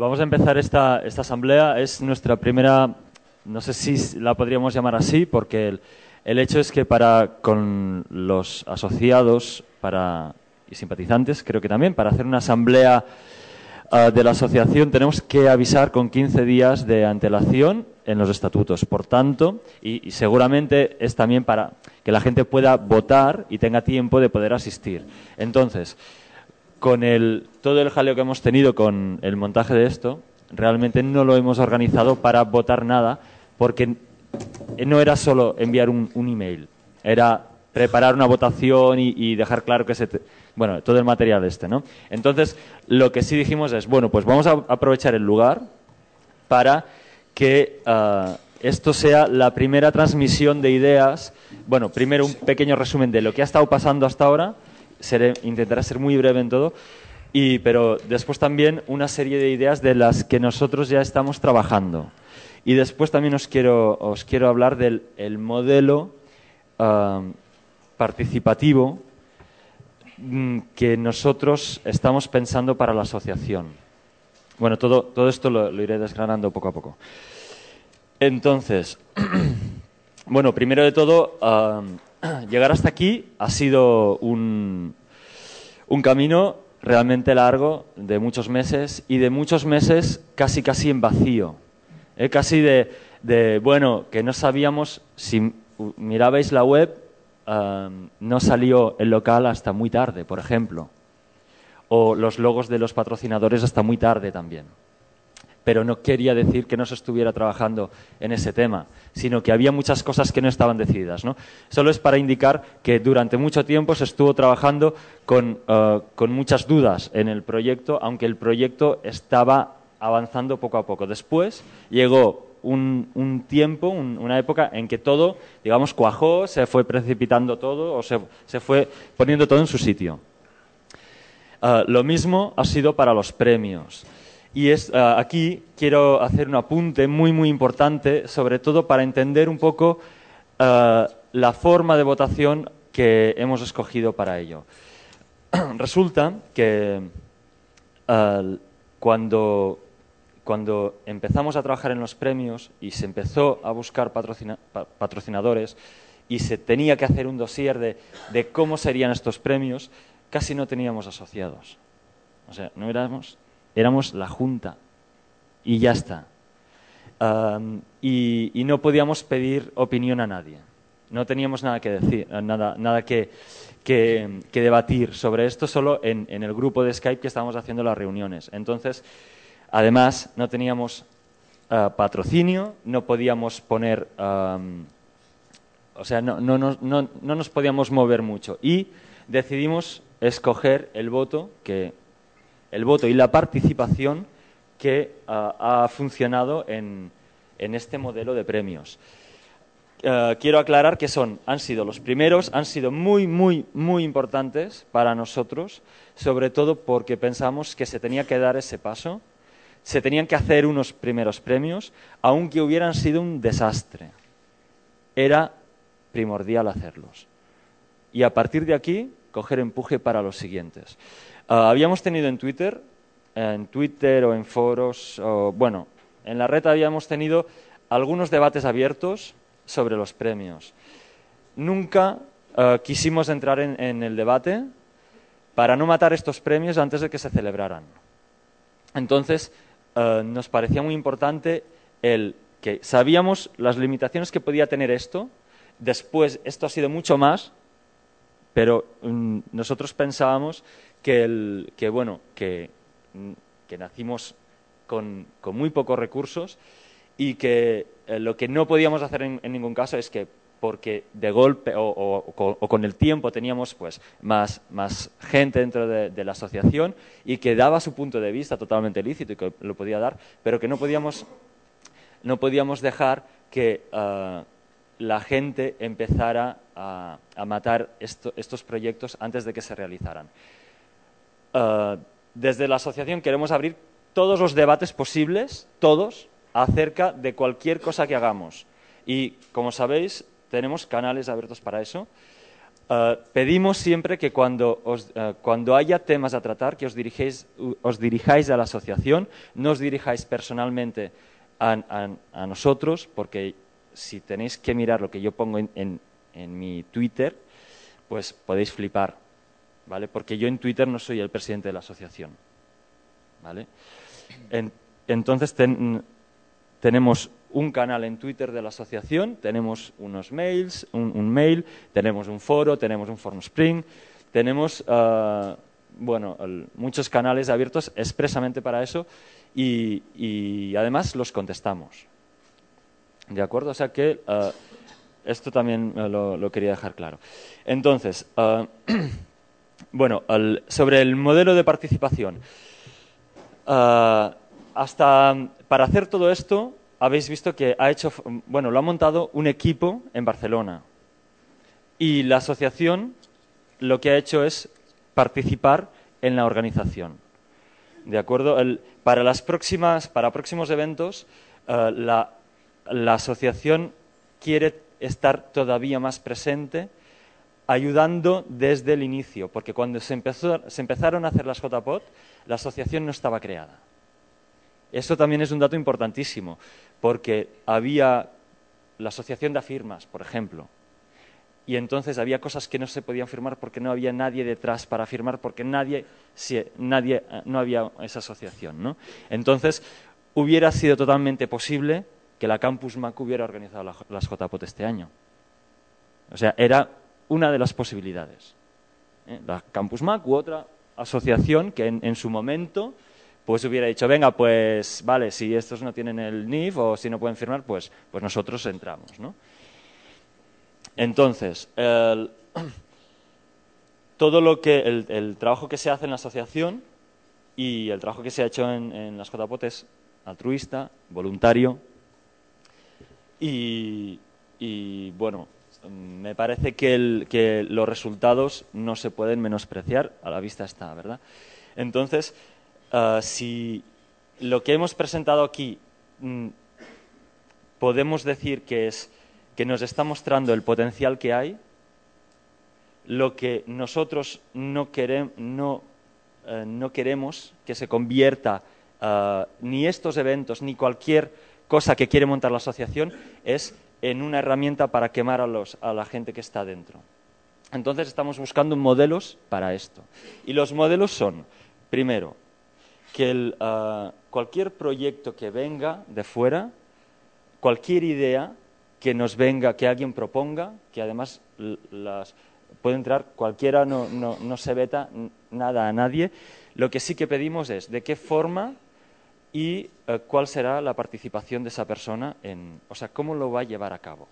vamos a empezar esta, esta asamblea. Es nuestra primera, no sé si la podríamos llamar así, porque el, el hecho es que para con los asociados para, y simpatizantes, creo que también, para hacer una asamblea ah, de la asociación tenemos que avisar con 15 días de antelación en los estatutos. Por tanto, y, y seguramente es también para que la gente pueda votar y tenga tiempo de poder asistir. Entonces, con el, todo el jaleo que hemos tenido con el montaje de esto, realmente no lo hemos organizado para votar nada, porque no era solo enviar un, email, era preparar una votación y, y dejar claro que se... te- bueno, todo el material este, ¿no? Entonces, lo que sí dijimos es, bueno, pues vamos a aprovechar el lugar para que ah, esto sea la primera transmisión de ideas. Bueno, primero un pequeño resumen de lo que ha estado pasando hasta ahora. Seré, intentaré ser muy breve en todo. Y, pero después también una serie de ideas de las que nosotros ya estamos trabajando. Y después también os quiero, os quiero hablar del el modelo ah, participativo mm, que nosotros estamos pensando para la asociación. Bueno, todo, todo esto lo iré desgranando poco a poco. Entonces, bueno, primero de todo, llegar hasta aquí ha sido un, un camino realmente largo, de muchos meses, y de muchos meses casi casi en vacío. ¿eh? Casi de, bueno, que no sabíamos, si mirabais la web, no salió el local hasta muy tarde, por ejemplo o los logos de los patrocinadores hasta muy tarde también. Pero no quería decir que no se estuviera trabajando en ese tema, sino que había muchas cosas que no estaban decididas. Solo es para indicar que durante mucho tiempo se estuvo trabajando con, eh, con muchas dudas en el proyecto, aunque el proyecto estaba avanzando poco a poco. Después llegó un, un tiempo, un- una época en que todo, digamos, cuajó, se fue precipitando todo o se, se fue poniendo todo en su sitio. Ah, lo mismo ha sido para los premios. Y ah, aquí quiero hacer un apunte muy, muy importante, sobre todo para entender un poco ah, la forma de votación que hemos escogido para ello. Resulta que ah, cuando, cuando empezamos a trabajar en los premios y se empezó a buscar patrocina- pa- patrocinadores y se tenía que hacer un dossier de cómo serían estos premios, casi no teníamos asociados. O sea, no éramos, éramos la junta y ya está. Y, no podíamos pedir opinión a nadie. No teníamos nada que decir, nada, nada que, que- debatir sobre esto solo en, en el grupo de Skype que estábamos haciendo las reuniones. Entonces, además, no teníamos ah, patrocinio, no podíamos poner, o sea, no, no, no, no nos podíamos mover mucho. Y decidimos escoger el voto que el voto y la participación que ah, ha funcionado en, este modelo de premios. Eh, quiero aclarar que son, han sido los primeros, han sido muy, muy, muy importantes para nosotros, sobre todo porque pensamos que se tenía que dar ese paso, se tenían que hacer unos primeros premios, aunque hubieran sido un desastre. Era primordial hacerlos. Y a partir de aquí, coger empuje para los siguientes. Ah, habíamos tenido en Twitter, en Twitter o en foros, bueno, en la red habíamos tenido algunos debates abiertos sobre los premios. Nunca ah, quisimos entrar en, el debate para no matar estos premios antes de que se celebraran. Entonces, eh, nos parecía muy importante el que sabíamos las limitaciones que podía tener esto. Después, esto ha sido mucho más, pero mm, nosotros pensábamos que, el, que bueno, que, mm, que nacimos con, con muy pocos recursos y que eh, lo que no podíamos hacer en, ningún caso es que porque de golpe o, con- el tiempo teníamos pues más, más gente dentro de, de la asociación y que daba su punto de vista totalmente lícito y que lo podía dar, pero que no podíamos, no podíamos dejar que ah, la gente empezara a, a matar esto- estos proyectos antes de que se realizaran. Ah, desde la asociación queremos abrir todos los debates posibles, todos, acerca de cualquier cosa que hagamos. Y, como sabéis, tenemos canales abiertos para eso. Uh, pedimos siempre que cuando, os, uh, haya temas a tratar, que os, dirigéis, os dirijáis a la asociación, no os dirijáis personalmente a, nosotros, porque si tenéis que mirar lo que yo pongo en, en, en, mi Twitter, pues podéis flipar, ¿vale? Porque yo en Twitter no soy el presidente de la asociación, ¿vale? En, entonces ten, tenemos un canal en Twitter de la asociación, tenemos unos mails, un, mail, tenemos un foro, tenemos un forum spring, tenemos uh, bueno, muchos canales abiertos expresamente para eso y, además los contestamos. ¿De acuerdo? O sea que uh, esto también lo, quería dejar claro. Entonces, uh, bueno, sobre el modelo de participación. hasta para hacer todo esto habéis visto que ha hecho, bueno, lo ha montado un equipo en Barcelona. Y la asociación lo que ha hecho es participar en la organización. ¿De acuerdo? Para, las próximas, para próximos eventos, la, la, asociación quiere estar todavía más presente, ayudando desde el inicio, porque cuando se, empezó, se empezaron a hacer las JPOT, la asociación no estaba creada. Eso también es un dato importantísimo, porque había la asociación de firmas, por ejemplo, y entonces había cosas que no se podían firmar porque no había nadie detrás para firmar, porque nadie, si, nadie no había esa asociación. ¿no? Entonces, hubiera sido totalmente posible que la Campus Mac hubiera organizado la, las JPOT este año. O sea, era una de las posibilidades. ¿eh? La Campus Mac u otra asociación que en, su momento pues hubiera dicho, venga, pues vale, si estos no tienen el NIF o si no pueden firmar, pues, pues nosotros entramos, ¿no? Entonces, todo lo que, el, trabajo que se hace en la asociación y el trabajo que se ha hecho en, en las JPOT es altruista, voluntario y, y bueno, me parece que, los resultados no se pueden menospreciar, a la vista está, ¿verdad? Entonces, uh, si lo que hemos presentado aquí mm, podemos decir que es que nos está mostrando el potencial que hay, lo que nosotros no, querem, no, queremos que se convierta uh, ni estos eventos ni cualquier cosa que quiere montar la asociación es en una herramienta para quemar a, los, a la gente que está dentro. Entonces estamos buscando modelos para esto. Y los modelos son, primero, que el, uh, cualquier proyecto que venga de fuera, cualquier idea que nos venga, que alguien proponga, que además las, puede entrar cualquiera, no, no, no se veta nada a nadie, lo que sí que pedimos es de qué forma y uh, cuál será la participación de esa persona en, o sea, cómo lo va a llevar a cabo.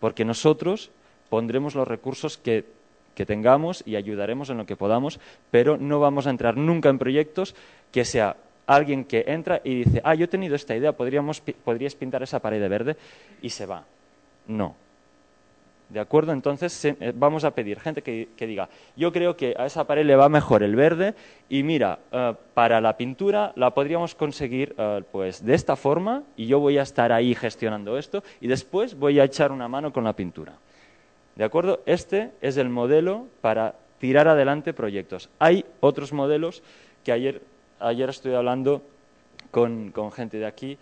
Porque nosotros pondremos los recursos que, que tengamos y ayudaremos en lo que podamos, pero no vamos a entrar nunca en proyectos que sea alguien que entra y dice, ah, yo he tenido esta idea, podríamos, podrías pintar esa pared de verde y se va. No. ¿De acuerdo? Entonces eh, vamos a pedir gente que, diga, yo creo que a esa pared le va mejor el verde y mira, uh, para la pintura la podríamos conseguir uh, pues de esta forma y yo voy a estar ahí gestionando esto y después voy a echar una mano con la pintura. ¿De acuerdo? Este es el modelo para tirar adelante proyectos. Hay otros modelos que ayer ayer estuve hablando con, con, gente de aquí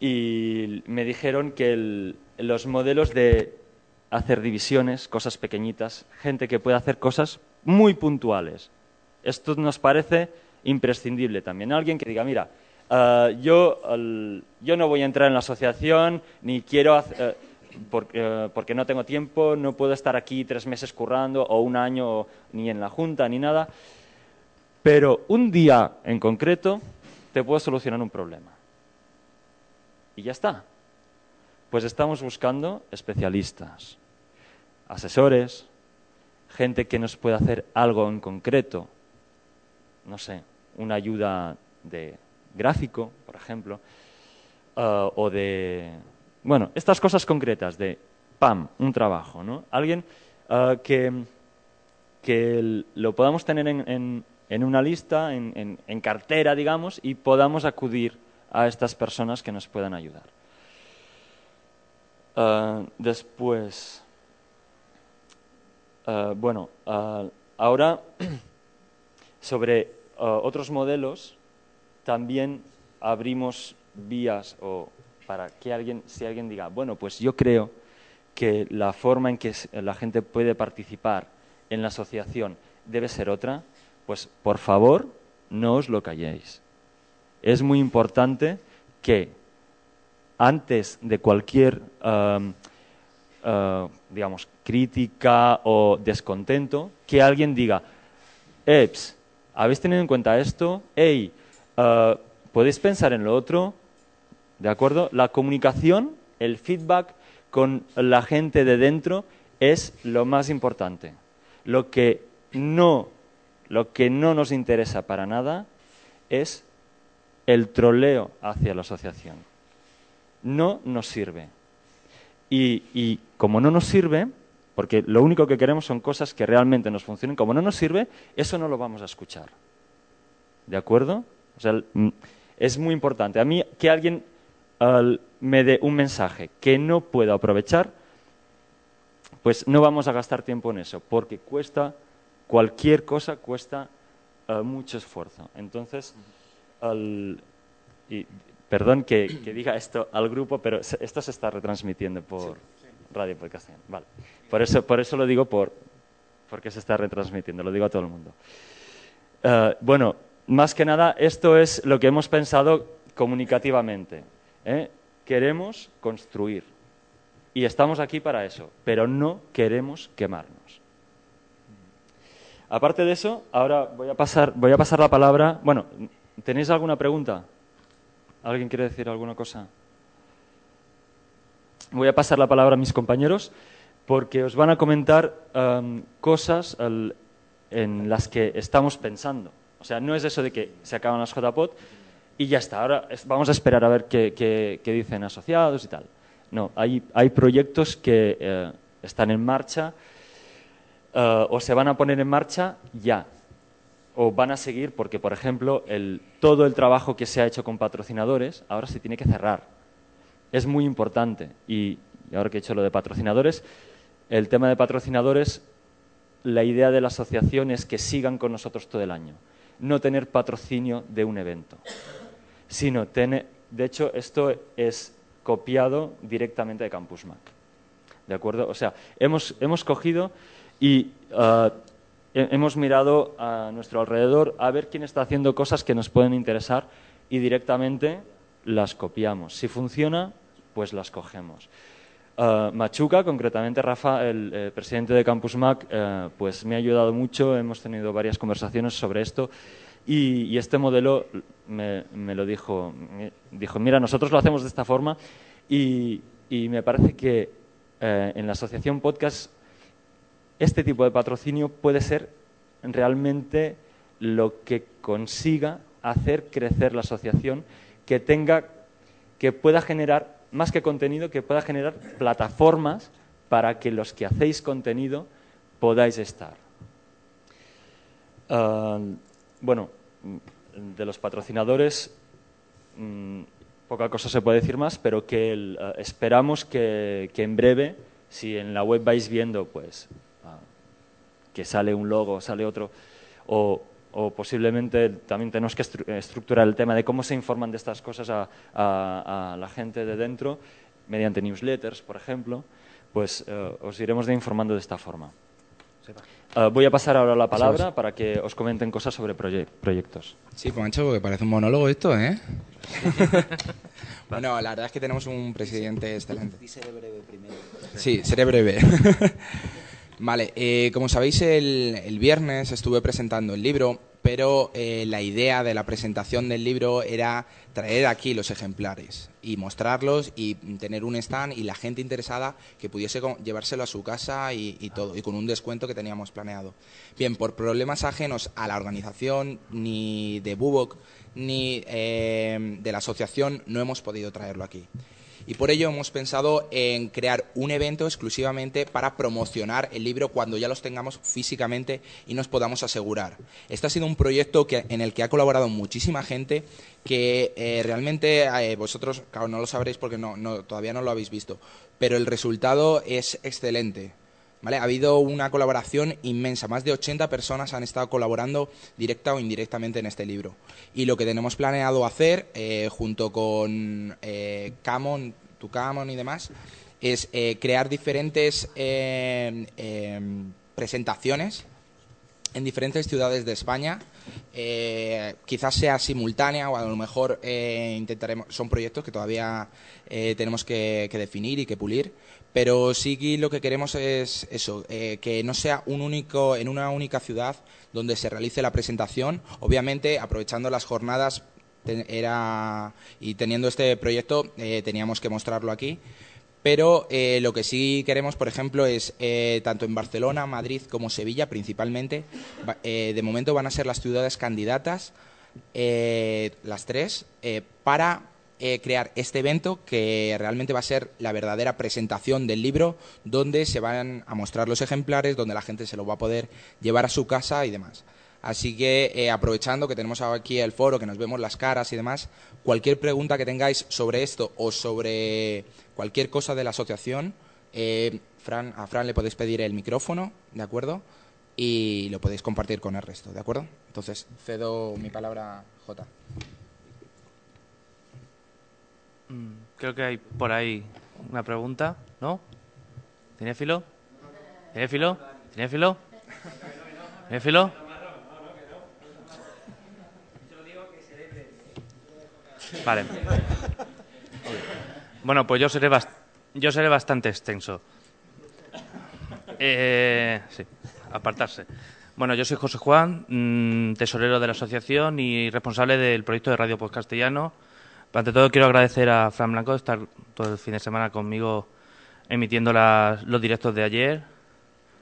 y me dijeron que los modelos de hacer divisiones, cosas pequeñitas, gente que puede hacer cosas muy puntuales. Esto nos parece imprescindible también. Alguien que diga, mira, uh, yo, yo, no voy a entrar en la asociación, ni quiero hacer, uh, porque, uh, porque, no tengo tiempo, no puedo estar aquí tres meses currando o un año ni en la junta ni nada. Pero un día en concreto te puedo solucionar un problema. Y ya está. Pues estamos buscando especialistas, asesores, gente que nos pueda hacer algo en concreto, no sé, una ayuda de gráfico, por ejemplo, uh, o de, bueno, estas cosas concretas de, pam, un trabajo, ¿no? Alguien uh, que, que lo podamos tener en, en una lista, en, en, cartera, digamos, y podamos acudir a estas personas que nos puedan ayudar. Uh, después, Ah, bueno, ah, ahora sobre ah, otros modelos también abrimos vías o para que alguien, si alguien diga, bueno, pues yo creo que la forma en que la gente puede participar en la asociación debe ser otra, pues por favor no os lo calléis. Es muy importante que antes de cualquier, digamos, crítica o descontento, que alguien diga, Eps, ¿habéis tenido en cuenta esto? Hey, uh, ¿podéis pensar en lo otro? ¿De acuerdo? La comunicación, el feedback con la gente de dentro es lo más importante. Lo que no, lo que no nos interesa para nada es el troleo hacia la asociación. No nos sirve. Y, y como no nos sirve, porque lo único que queremos son cosas que realmente nos funcionen. Como no nos sirve, eso no lo vamos a escuchar. ¿De acuerdo? O sea, mm, es muy importante. A mí que alguien me dé un mensaje que no puedo aprovechar, pues no vamos a gastar tiempo en eso, porque cuesta, cualquier cosa cuesta eh, mucho esfuerzo. Entonces, perdón que, diga esto al grupo, pero esto se está retransmitiendo por Radio Podcast. Vale. Por eso, por eso lo digo por, porque se está retransmitiendo, lo digo a todo el mundo. Eh, bueno, más que nada, esto es lo que hemos pensado comunicativamente. ¿eh? Queremos construir. Y estamos aquí para eso, pero no queremos quemarnos. Aparte de eso, ahora voy a pasar, voy a pasar la palabra. Bueno, ¿tenéis alguna pregunta? ¿Alguien quiere decir alguna cosa? Voy a pasar la palabra a mis compañeros porque os van a comentar um, cosas en las que estamos pensando. O sea, no es eso de que se acaban las JPOT y ya está, ahora vamos a esperar a ver qué, dicen asociados y tal. No, hay, proyectos que eh, están en marcha eh, o se van a poner en marcha ya o van a seguir porque, por ejemplo, todo el trabajo que se ha hecho con patrocinadores ahora se tiene que cerrar. Es muy importante y ahora que he hecho lo de patrocinadores, el tema de patrocinadores, la idea de la asociación es que sigan con nosotros todo el año. No tener patrocinio de un evento, sino tener. De hecho, esto es copiado directamente de Campus Mac. ¿De acuerdo? O sea, hemos, hemos cogido y uh, hemos mirado a nuestro alrededor a ver quién está haciendo cosas que nos pueden interesar y directamente las copiamos. Si funciona, pues las cogemos. Uh, Machuca, concretamente Rafa, el eh, presidente de Campus Mac, eh, pues me ha ayudado mucho, hemos tenido varias conversaciones sobre esto y, este modelo me, lo dijo, dijo, mira, nosotros lo hacemos de esta forma y, me parece que eh, en la asociación podcast este tipo de patrocinio puede ser realmente lo que consiga hacer crecer la asociación, que tenga, que pueda generar más que contenido, que pueda generar plataformas para que los que hacéis contenido podáis estar. Ah, bueno, de los patrocinadores, mm, poca cosa se puede decir más, pero que ah, esperamos que, en breve, si en la web vais viendo pues que sale un logo, sale otro, o o posiblemente también tenemos que estructurar el tema de cómo se informan de estas cosas a, la gente de dentro, mediante newsletters, por ejemplo, pues eh, os iremos informando de esta forma. Eh, voy a pasar ahora la palabra para que os comenten cosas sobre proyectos. Sí, Pancho, porque parece un monólogo esto, ¿eh? bueno, la verdad es que tenemos un presidente excelente. Y seré breve primero. Sí, seré breve. Vale, eh, como sabéis, el, viernes estuve presentando el libro, pero eh, la idea de la presentación del libro era traer aquí los ejemplares y mostrarlos y tener un stand y la gente interesada que pudiese llevárselo a su casa y, todo, y con un descuento que teníamos planeado. Bien, por problemas ajenos a la organización, ni de Bubok, ni eh, de la asociación, no hemos podido traerlo aquí y por ello hemos pensado en crear un evento exclusivamente para promocionar el libro cuando ya los tengamos físicamente y nos podamos asegurar. Este ha sido un proyecto que, en el que ha colaborado muchísima gente que eh, realmente eh, vosotros, no lo sabréis porque no, todavía no lo habéis visto, pero el resultado es excelente. Ha habido una colaboración inmensa, más de 80 personas han estado colaborando directa o indirectamente en este libro. Y lo que tenemos planeado hacer, eh, junto con eh, Camon, y demás, es eh, crear diferentes presentaciones en diferentes ciudades de España. quizás sea simultánea o a lo mejor intentaremos. Son proyectos que todavía tenemos que, definir y que pulir, pero sí lo que queremos es eso, eh, que no sea un único, en una única ciudad donde se realice la presentación. Obviamente, aprovechando las jornadas era, y teniendo este proyecto, eh, teníamos que mostrarlo aquí. Pero eh, lo que sí queremos, por ejemplo, es tanto en Barcelona, Madrid como Sevilla, principalmente, de momento van a ser las ciudades candidatas, las tres, para eh, crear este evento que realmente va a ser la verdadera presentación del libro donde se van a mostrar los ejemplares, donde la gente se lo va a poder llevar a su casa y demás. Así que eh, aprovechando que tenemos aquí el foro, que nos vemos las caras y demás, cualquier pregunta que tengáis sobre esto o sobre cualquier cosa de la asociación, eh, a Fran le podéis pedir el micrófono, ¿de acuerdo? Y lo podéis compartir con el resto, ¿de acuerdo? Entonces, cedo mi palabra J. Mm, creo que hay por ahí una pregunta, ¿no? ¿Tiene filo? ¿Tiene filo? ¿Tiene filo? ¿Tiene filo? Vale. Bueno, pues yo seré, yo seré bastante extenso. Eh, sí, apartarse. Bueno, yo soy José Juan, mm, tesorero de la asociación y responsable del proyecto de Radio Post Castellano ante todo quiero agradecer a Fran Blanco estar todo el fin de semana conmigo emitiendo los directos de ayer,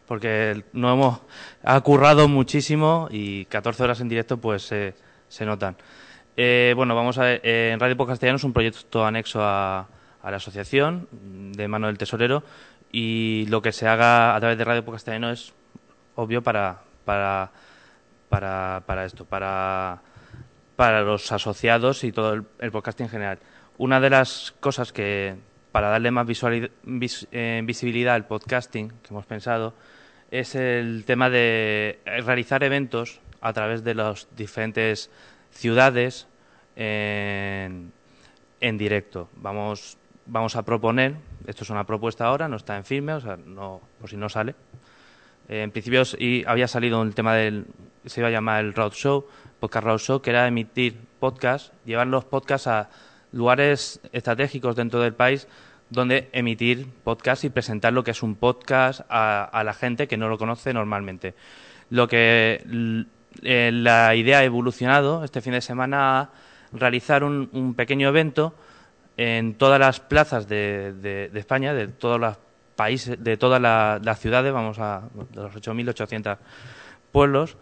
porque no hemos ha currado muchísimo y 14 horas en directo pues se notan. Eh, bueno, vamos a eh, en Radio Post Castellano es un proyecto anexo a, la asociación de mano del tesorero y lo que se haga a través de Radio Post Castellano es obvio para, para, para, para esto, para para los asociados y todo el, podcasting en general. Una de las cosas que, para darle más eh, visibilidad al podcasting que hemos pensado, es el tema de realizar eventos a través de las diferentes ciudades en, directo. Vamos, vamos a proponer, esto es una propuesta ahora, no está en firme, o sea, no, por si no sale. en principio y había salido el tema del, se iba a llamar el Road Show, Podcast Roadshow, que era emitir podcasts, llevar los podcasts a lugares estratégicos dentro del país donde emitir podcasts y presentar lo que es un podcast a, la gente que no lo conoce normalmente. Lo que eh, la idea ha evolucionado este fin de semana a realizar un, pequeño evento en todas las plazas de, España, de todos los países, de todas las ciudades, vamos a de los 8.800 pueblos,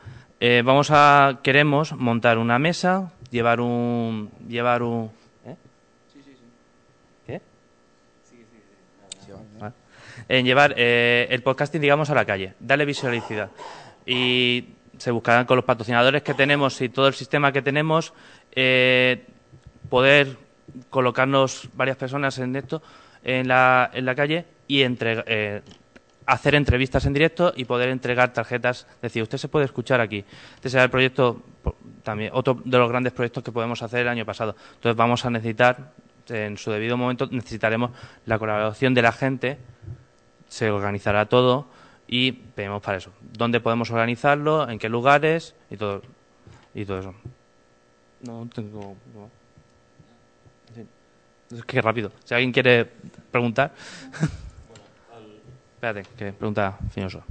eh, vamos a queremos montar una mesa, llevar un llevar un ¿eh? sí, sí, sí. ¿Qué? Sí, sí, sí. En llevar eh, el podcasting, digamos, a la calle, darle visualidad. Y se buscarán con los patrocinadores que tenemos y todo el sistema que tenemos, poder colocarnos varias personas en esto, en la, en la calle y entre, hacer entrevistas en directo y poder entregar tarjetas. Es decir, usted se puede escuchar aquí. Este será el proyecto, también otro de los grandes proyectos que podemos hacer el año pasado. Entonces vamos a necesitar, en su debido momento, necesitaremos la colaboración de la gente, se organizará todo y vemos para eso. ¿Dónde podemos organizarlo? ¿En qué lugares? Y todo, y todo eso. No tengo... Es que rápido. Si alguien quiere preguntar. Espérate, que pregunta Fiñoso.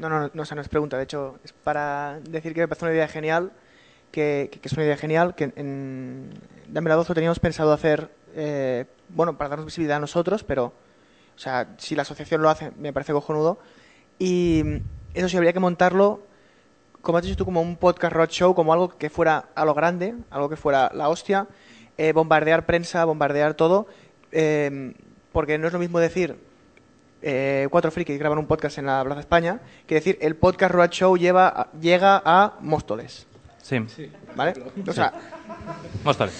No, no, no, no, es pregunta. De hecho, es para decir que me parece una idea genial, que, es una idea genial, que en Dame la 12 teníamos pensado hacer, eh, bueno, para darnos visibilidad a nosotros, pero, o sea, si la asociación lo hace, me parece cojonudo. Y eso sí, habría que montarlo, como has dicho tú, como un podcast roadshow, como algo que fuera a lo grande, algo que fuera la hostia, eh, bombardear prensa, bombardear todo, eh, porque no es lo mismo decir eh, cuatro frikis graban un podcast en la Plaza España que decir el podcast Road Show lleva, llega a Móstoles. Sí. ¿Vale? O sea, Móstale.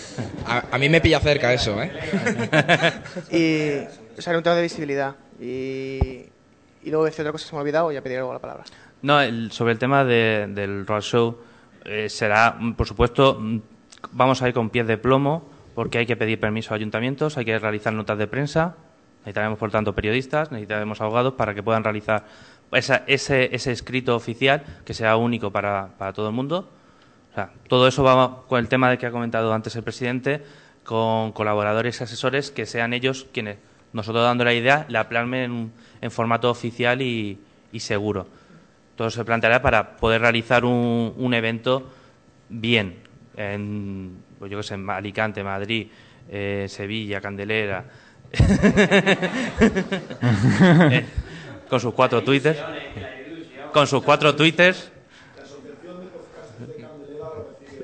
A, a mí me pilla cerca eso, ¿eh? y, o sea, era un tema de visibilidad. Y, y luego decía otra cosa que se me ha olvidado y ya pediré luego la palabra. No, el- sobre el tema de- del road show, eh, será, por supuesto, mm, vamos a ir con pies de plomo, porque hay que pedir permiso a ayuntamientos, hay que realizar notas de prensa, necesitaremos, por tanto, periodistas, necesitaremos abogados para que puedan realizar esa- ese, ese escrito oficial que sea único para, todo el mundo. O sea, todo eso va con el tema de que ha comentado antes el presidente, con colaboradores y asesores que sean ellos quienes, nosotros dando la idea, la plasmen en, en formato oficial y, y seguro. Todo se planteará para poder realizar un, evento bien en, pues yo que sé, en Alicante, Madrid, eh, Sevilla, Candelera, Eh, con sus cuatro twitters, con sus cuatro twitters.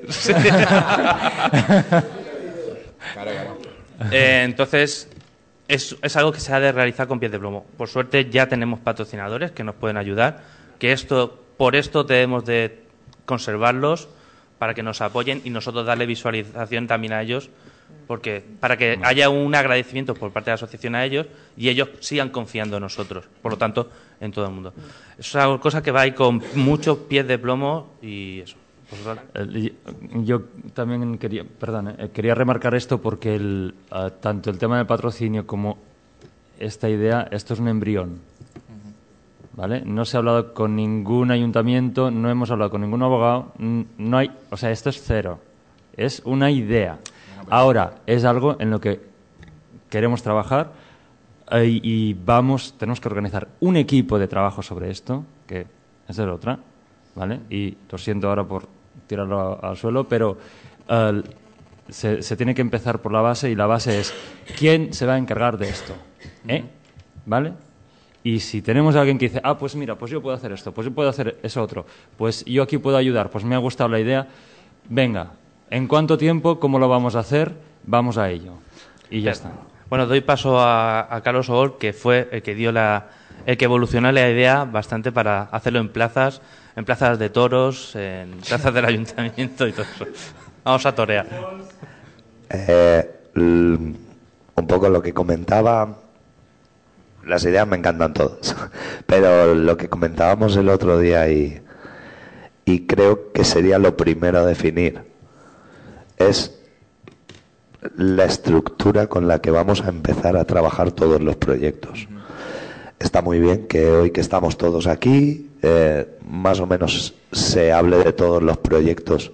Sí. Eh, entonces, es, es algo que se ha de realizar con pies de plomo. Por suerte ya tenemos patrocinadores que nos pueden ayudar, que esto, por esto debemos de conservarlos para que nos apoyen y nosotros darle visualización también a ellos, porque para que haya un agradecimiento por parte de la asociación a ellos y ellos sigan confiando en nosotros, por lo tanto, en todo el mundo. Eso es algo cosa que va ahí con muchos pies de plomo y eso. Pues, Yo también quería, perdón, eh, quería remarcar esto porque el, ah, tanto el tema del patrocinio como esta idea, esto es un embrión. ¿Vale? No se ha hablado con ningún ayuntamiento, no hemos hablado con ningún abogado, no hay, o sea, esto es cero. Es una idea. Ahora, es algo en lo que queremos trabajar eh, y, vamos, tenemos que organizar un equipo de trabajo sobre esto, que esa es otra, ¿vale? Y lo siento ahora por tirarlo al suelo, pero eh, se, se tiene que empezar por la base y la base es quién se va a encargar de esto, ¿eh? ¿Vale? Y si tenemos a alguien que dice, ah, pues mira, pues yo puedo hacer esto, pues yo puedo hacer eso otro, pues yo aquí puedo ayudar, pues me ha gustado la idea, venga, ¿en cuánto tiempo? ¿Cómo lo vamos a hacer? Vamos a ello. Y ya está. Bueno, doy paso a, a Carlos Ogol, que fue el que dio la, el que evolucionó la idea bastante para hacerlo en plazas, en plazas de toros, en plazas del ayuntamiento y todo eso. Vamos a torear. Eh, un poco lo que comentaba, las ideas me encantan todas, pero lo que comentábamos el otro día y, creo que sería lo primero a definir es la estructura con la que vamos a empezar a trabajar todos los proyectos. Está muy bien que hoy que estamos todos aquí, eh, más o menos se hable de todos los proyectos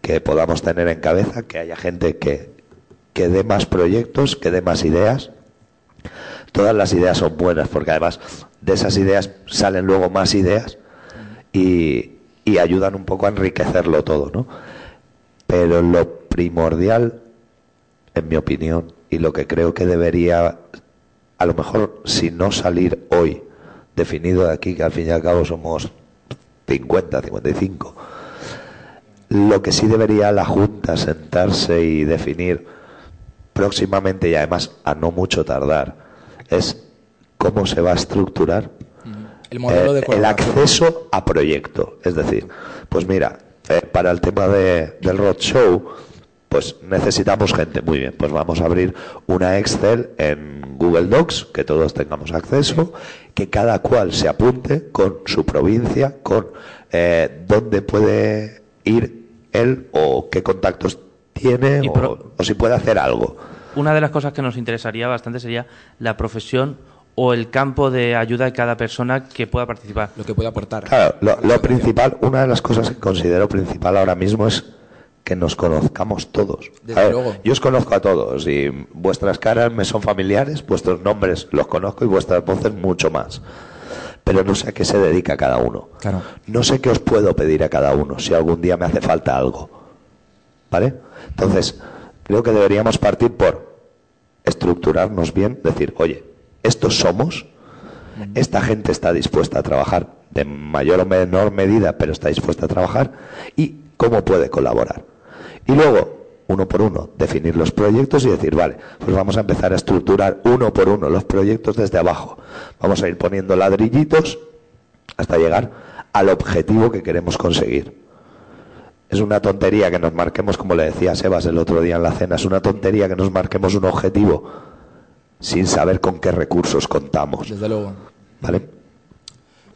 que podamos tener en cabeza, que haya gente que, que dé más proyectos, que dé más ideas. Todas las ideas son buenas, porque además de esas ideas salen luego más ideas y, ayudan un poco a enriquecerlo todo, ¿no? Pero lo primordial, en mi opinión, y lo que creo que debería, a lo mejor, si no salir hoy, definido de aquí, que al fin y al cabo somos 50, 55, lo que sí debería la Junta sentarse y definir próximamente y además a no mucho tardar es cómo se va a estructurar El modelo de eh, el colaboración. acceso a proyecto. Es decir, pues mira, eh, para el tema de, del roadshow, pues necesitamos gente. Muy bien, pues vamos a abrir una Excel en Google Docs, que todos tengamos acceso, que cada cual se apunte con su provincia, con eh, dónde puede ir él o qué contactos tiene o, o si puede hacer algo. Una de las cosas que nos interesaría bastante sería la profesión o el campo de ayuda de cada persona que pueda participar. Lo que puede aportar. Claro, lo, principal, una de las cosas que considero principal ahora mismo es que nos conozcamos todos. Desde A ver, luego. Yo os conozco a todos y vuestras caras me son familiares, vuestros nombres los conozco y vuestras voces mucho más. Pero no sé a qué se dedica cada uno. Claro. No sé qué os puedo pedir a cada uno si algún día me hace falta algo. ¿Vale? Entonces, creo que deberíamos partir por estructurarnos bien, decir, oye, estos somos, esta gente está dispuesta a trabajar de mayor o menor medida, pero está dispuesta a trabajar, y cómo puede colaborar. Y luego, uno por uno, definir los proyectos y decir, vale, pues vamos a empezar a estructurar uno por uno los proyectos desde abajo. Vamos a ir poniendo ladrillitos hasta llegar al objetivo que queremos conseguir. Es una tontería que nos marquemos, como le decía Sebas el otro día en la cena, es una tontería que nos marquemos un objetivo sin saber con qué recursos contamos. Desde luego. ¿Vale?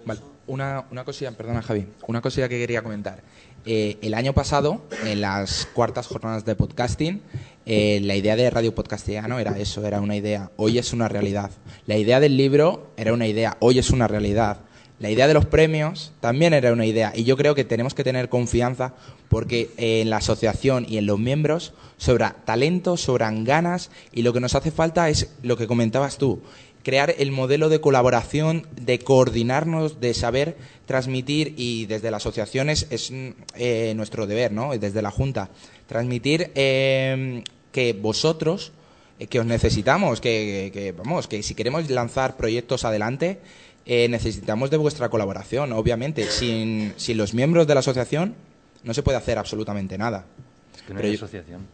Vale. Una, una cosilla, perdona Javi, una cosilla que quería comentar. Eh, el año pasado, en las cuartas jornadas de podcasting, eh, la idea de Radio Podcastiano era eso, era una idea. Hoy es una realidad. La idea del libro era una idea. Hoy es una realidad. La idea de los premios también era una idea. Y yo creo que tenemos que tener confianza porque eh, en la asociación y en los miembros sobra talento, sobran ganas y lo que nos hace falta es lo que comentabas tú, crear el modelo de colaboración, de coordinarnos, de saber transmitir y desde las asociaciones es eh, nuestro deber, ¿no? Desde la Junta, transmitir eh, que vosotros, eh, que os necesitamos, que, que, vamos, que si queremos lanzar proyectos adelante, necesitamos de vuestra colaboración. Obviamente, sin, sin, los miembros de la asociación no se puede hacer absolutamente nada. Es que no hay asociación.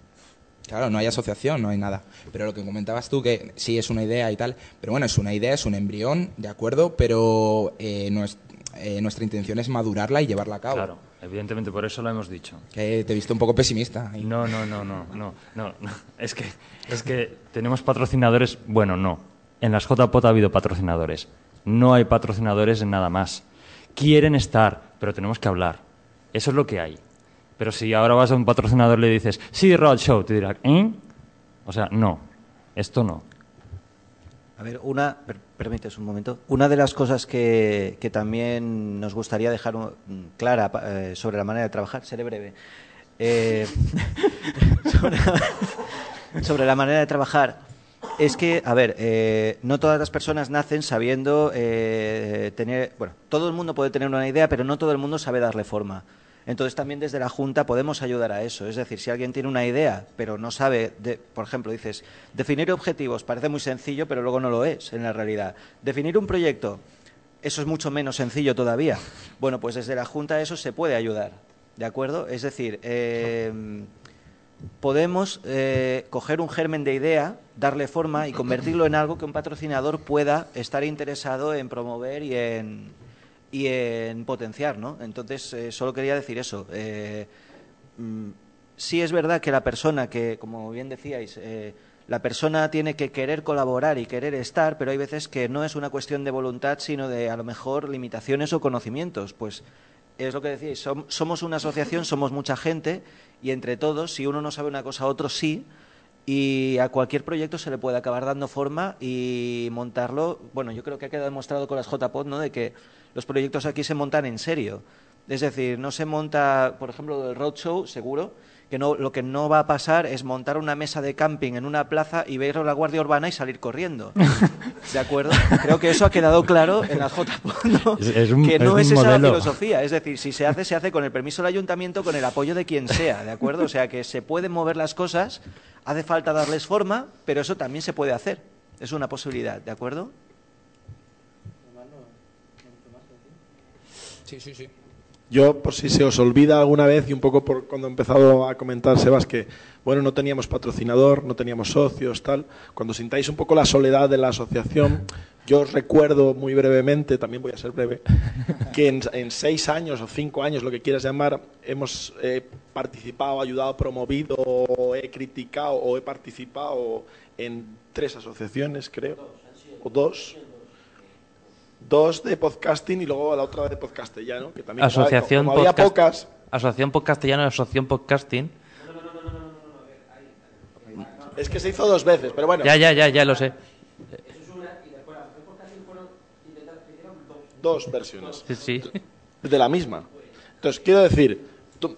Claro, no hay asociación, no hay nada. Pero lo que comentabas tú, que sí es una idea y tal, pero bueno, es una idea, es un embrión, ¿de acuerdo? Pero eh, eh, nuestra intención es madurarla y llevarla a cabo. Claro, evidentemente, por eso lo hemos dicho. Que te he visto un poco pesimista. No, no, no, no, no, no, Es, que, es que tenemos patrocinadores, bueno, no. En las JPOT ha habido patrocinadores. No hay patrocinadores en nada más. Quieren estar, pero tenemos que hablar. Eso es lo que hay. Pero si ahora vas a un patrocinador y le dices, sí, Roadshow, te dirá, ¿eh? O sea, no, esto no. A ver, una, permites un momento, una de las cosas que, que también nos gustaría dejar clara eh, sobre la manera de trabajar, seré breve, eh, sobre, la manera de trabajar, es que, a ver, eh, no todas las personas nacen sabiendo tener, bueno, todo el mundo puede tener una idea, pero no todo el mundo sabe darle forma. Entonces también desde la Junta podemos ayudar a eso. Es decir, si alguien tiene una idea, pero no sabe, por ejemplo, dices, definir objetivos parece muy sencillo, pero luego no lo es en la realidad. Definir un proyecto, eso es mucho menos sencillo todavía. Bueno, pues desde la Junta eso se puede ayudar. ¿De acuerdo? Es decir, eh, podemos eh, coger un germen de idea, darle forma y convertirlo en algo que un patrocinador pueda estar interesado en promover y en, y en potenciar, ¿no? Entonces, eh, solo quería decir eso. Eh, mm, sí es verdad que la persona que, como bien decíais, la persona tiene que querer colaborar y querer estar, pero hay veces que no es una cuestión de voluntad, sino de a lo mejor limitaciones o conocimientos. Pues es lo que decíais, somos una asociación, somos mucha gente y entre todos, si uno no sabe una cosa, otro sí, y a cualquier proyecto se le puede acabar dando forma y montarlo. Bueno, yo creo que ha quedado demostrado con las JPOD, ¿no? De que los proyectos aquí se montan en serio. Es decir, no se monta, por ejemplo, del roadshow, seguro, que no, lo que no va a pasar es montar una mesa de camping en una plaza y ver a la Guardia Urbana y salir corriendo. ¿De acuerdo? Creo que eso ha quedado claro en las JPOD, ¿no? que no es, esa la filosofía. Es decir, si se hace, se hace con el permiso del ayuntamiento, con el apoyo de quien sea, ¿de acuerdo? O sea, que se pueden mover las cosas, hace falta darles forma, pero eso también se puede hacer. Es una posibilidad, ¿de acuerdo? Sí, sí, sí. Yo, por si se os olvida alguna vez, y un poco por cuando he empezado a comentar, Sebas, que bueno, no teníamos patrocinador, no teníamos socios, tal. Cuando sintáis un poco la soledad de la asociación, yo os recuerdo muy brevemente, también voy a ser breve, que en, seis años o cinco años, lo que quieras llamar, hemos participado, ayudado, promovido, he criticado o he participado en tres asociaciones, creo, o dos dos de podcasting y luego la otra de podcastellano, que también Asociación como, había pocas. Asociación Podcastellano y Asociación Podcasting. Es que se hizo dos veces, pero bueno. Ya, ya, ya, ya lo sé. Dos versiones. Sí, sí. De la misma. Entonces, quiero decir,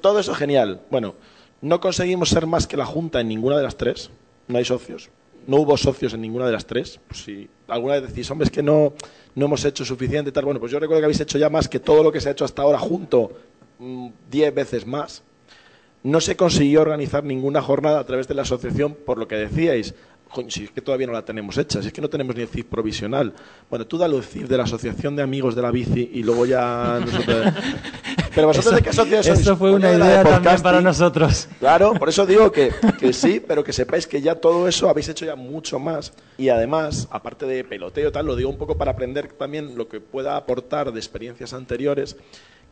todo eso genial. Bueno, no conseguimos ser más que la Junta en ninguna de las tres. No hay socios. No hubo socios en ninguna de las tres. Pues si alguna vez decís, hombre, es que no no hemos hecho suficiente, tal. Bueno, pues yo recuerdo que habéis hecho ya más que todo lo que se ha hecho hasta ahora junto, mm, diez veces más. No se consiguió organizar ninguna jornada a través de la asociación, por lo que decíais. si es que todavía no la tenemos hecha, si es que no tenemos ni el CIF provisional. Bueno, tú dalo el CIF de la Asociación de Amigos de la Bici y luego ya. Pero vosotros de qué asociación sois? Esto fue una idea también para nosotros. Claro, por eso digo que, que, sí, pero que sepáis que ya todo eso habéis hecho ya mucho más. Y además, aparte de peloteo tal, lo digo un poco para aprender también lo que pueda aportar de experiencias anteriores,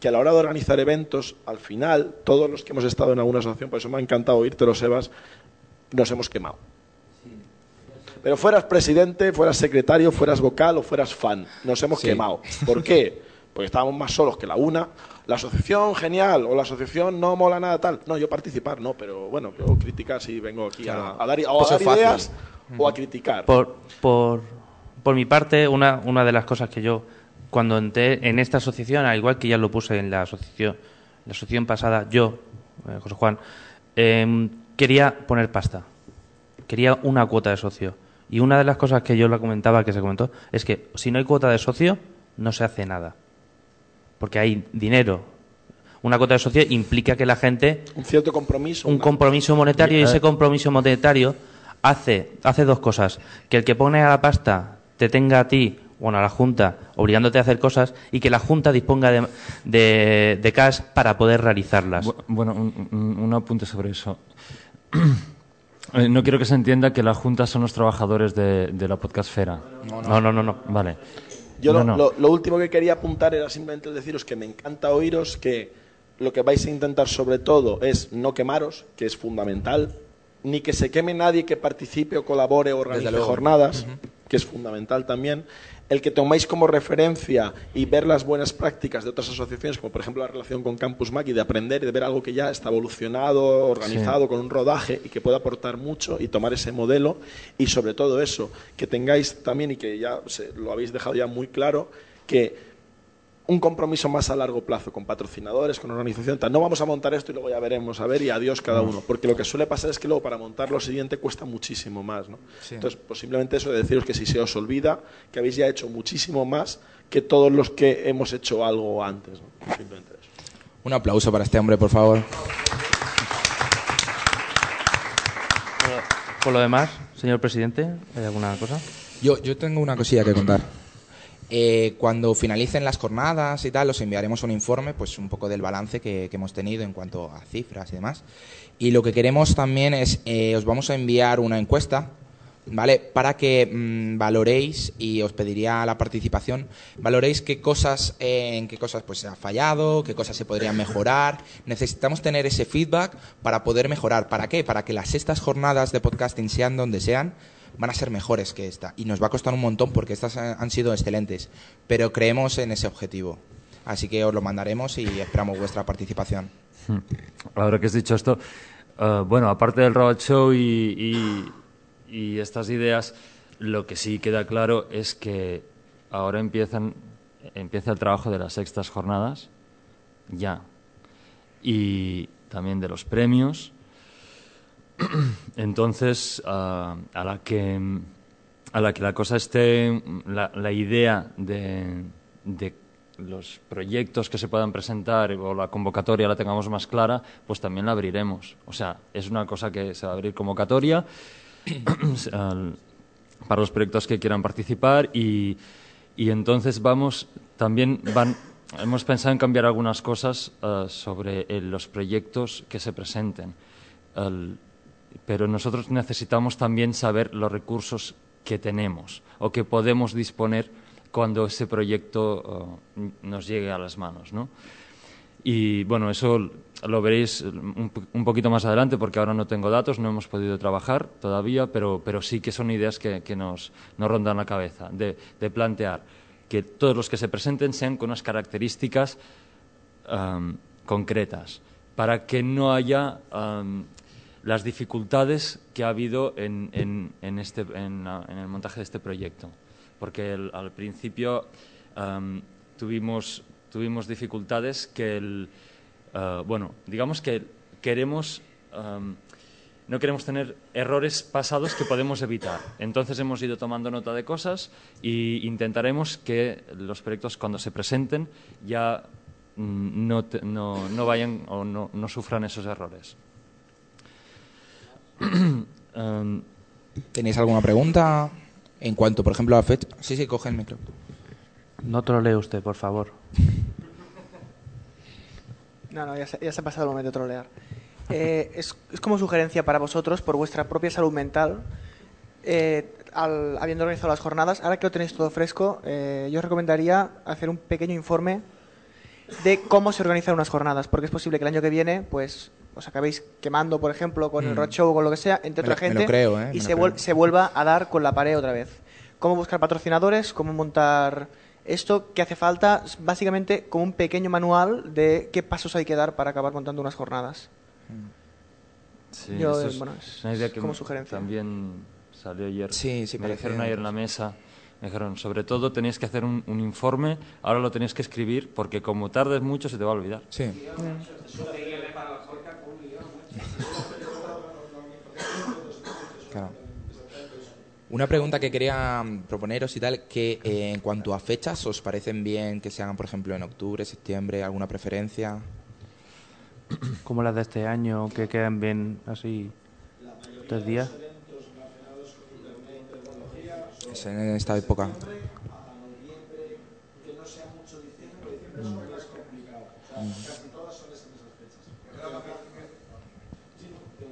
que a la hora de organizar eventos, al final, todos los que hemos estado en alguna asociación, por eso me ha encantado oírte, los Sebas, nos hemos quemado. Pero fueras presidente, fueras secretario, fueras vocal o fueras fan, nos hemos Sí. quemado. ¿Por qué? Porque estábamos más solos que la una. La asociación, genial, o la asociación no mola nada tal. No, yo participar, no, pero bueno, yo criticar si vengo aquí a, Claro. a dar, o a ideas o a criticar. Por, por, por mi parte, una, una de las cosas que yo, cuando entré en esta asociación, al igual que ya lo puse en la asociación, la asociación pasada, yo, eh, José Juan, em, quería poner pasta. Quería una cuota de socio. Y una de las cosas que yo la comentaba, que se comentó, es que si no hay cuota de socio, no se hace nada. Porque hay dinero. Una cuota de socio implica que la gente un cierto compromiso. un compromiso monetario y ese eh, compromiso monetario hace, hace dos cosas. Que el que pone a la pasta te tenga a ti, bueno, a la Junta, obligándote a hacer cosas y que la Junta disponga de, de, de cash para poder realizarlas. Bu- Bueno, un, un- un apunte sobre eso. Eh, No quiero que se entienda que la Junta son los trabajadores de, de la podcastfera. No, no, no, no. Vale. Yo No, lo, no. lo- lo último que quería apuntar era simplemente deciros que me encanta oíros que lo que vais a intentar sobre todo es no quemaros, que es fundamental, ni que se queme nadie que participe o colabore o organice jornadas, que es fundamental también. El que toméis como referencia y ver las buenas prácticas de otras asociaciones, como por ejemplo la relación con Campus Mac y de aprender y de ver algo que ya está evolucionado, organizado, con un rodaje y que puede aportar mucho y tomar ese modelo y sobre todo eso, que tengáis también y que ya se- lo habéis dejado ya muy claro, que un compromiso más a largo plazo con patrocinadores, con organización. tal. No vamos a montar esto y luego ya veremos, a ver, y adiós cada uno. Porque lo que suele pasar es que luego para montar lo siguiente cuesta muchísimo más. ¿no? Entonces, pues simplemente eso de deciros que si se os olvida, que habéis ya hecho muchísimo más que todos los que hemos hecho algo antes. ¿no? Simplemente eso. Un aplauso para este hombre, por favor. Por lo demás, señor presidente, ¿hay alguna cosa? Yo, yo tengo una cosilla que contar. Eh, cuando finalicen las jornadas y tal, os enviaremos un informe, pues un poco del balance que, hemos tenido en cuanto a cifras y demás. Y lo que queremos también es, eh, os vamos a enviar una encuesta, ¿vale? Para que mm, valoréis, y os pediría la participación, valoréis qué cosas, eh, en qué cosas pues se ha fallado, qué cosas se podrían mejorar. Necesitamos tener ese feedback para poder mejorar. ¿Para qué? Para que las sextas jornadas de podcasting sean donde sean, van a ser mejores que esta. Y nos va a costar un montón porque estas han sido excelentes. Pero creemos en ese objetivo. Así que os lo mandaremos y esperamos vuestra participación. Ahora que has dicho esto, eh, bueno, aparte del Robot Show y, y- y estas ideas, lo que sí queda claro es que ahora empiezan, empieza el trabajo de las sextas jornadas, ya, y también de los premios. Entonces, ah, a la que a la que la cosa esté, la, idea de, los proyectos que se puedan presentar o la convocatoria la tengamos más clara, pues también la abriremos. O sea, es una cosa que se va a abrir convocatoria para los proyectos que quieran participar y, y entonces vamos, también van, hemos pensado en cambiar algunas cosas eh, sobre eh, los proyectos que se presenten. Pero nosotros necesitamos también saber los recursos que tenemos o que podemos disponer cuando ese proyecto eh, nos llegue a las manos, ¿no? Y bueno, eso lo veréis un, un poquito más adelante porque ahora no tengo datos, no hemos podido trabajar todavía, pero, pero sí que son ideas que, nos, nos rondan la cabeza, de, de plantear que todos los que se presenten sean con unas características am, concretas, para que no haya am, las dificultades que ha habido en, en- en este, en, el montaje de este proyecto. Porque el- al principio tuvimos, tuvimos dificultades que, el, ah, bueno, digamos que queremos, no queremos tener errores pasados que podemos evitar. Entonces hemos ido tomando nota de cosas e intentaremos que los proyectos cuando se presenten ya mm, no, no, no vayan o no, no sufran esos errores. Em, ¿Tenéis alguna pregunta en cuanto, por ejemplo, a fecha? Sí, sí, coge el micro. No te lo lee usted, por favor. No, no, ya se, ya se ha pasado el momento de trolear. Eh, es, es como sugerencia para vosotros, por vuestra propia salud mental, eh, al- habiendo organizado las jornadas, ahora que lo tenéis todo fresco, eh, yo os recomendaría hacer un pequeño informe de cómo se organizan unas jornadas, porque es posible que el año que viene, pues, os acabéis quemando, por ejemplo, con el Mm. roadshow o con lo que sea, entre Me otra lo gente, creo, ¿eh? y se, vuel- creo. se vuelva a dar con la pared otra vez. Cómo buscar patrocinadores, cómo montar esto, qué hace falta, básicamente como un pequeño manual de qué pasos hay que dar para acabar montando unas jornadas. Sí, Yo, eso es bueno, es- una idea que como me- sugerencia. también salió ayer. Sí, sí, me dijeron ayer en la mesa. Me dijeron, sobre todo tenéis que hacer un, un informe, ahora lo tenéis que escribir porque como tardes mucho se te va a olvidar. Sí. Claro. Una pregunta que quería mm, proponeros y tal, que eh, en cuanto a fechas, ¿os parecen bien que se hagan, por ejemplo, en octubre, septiembre, alguna preferencia? Como las de este año, que quedan bien así tres días. Es en esta época.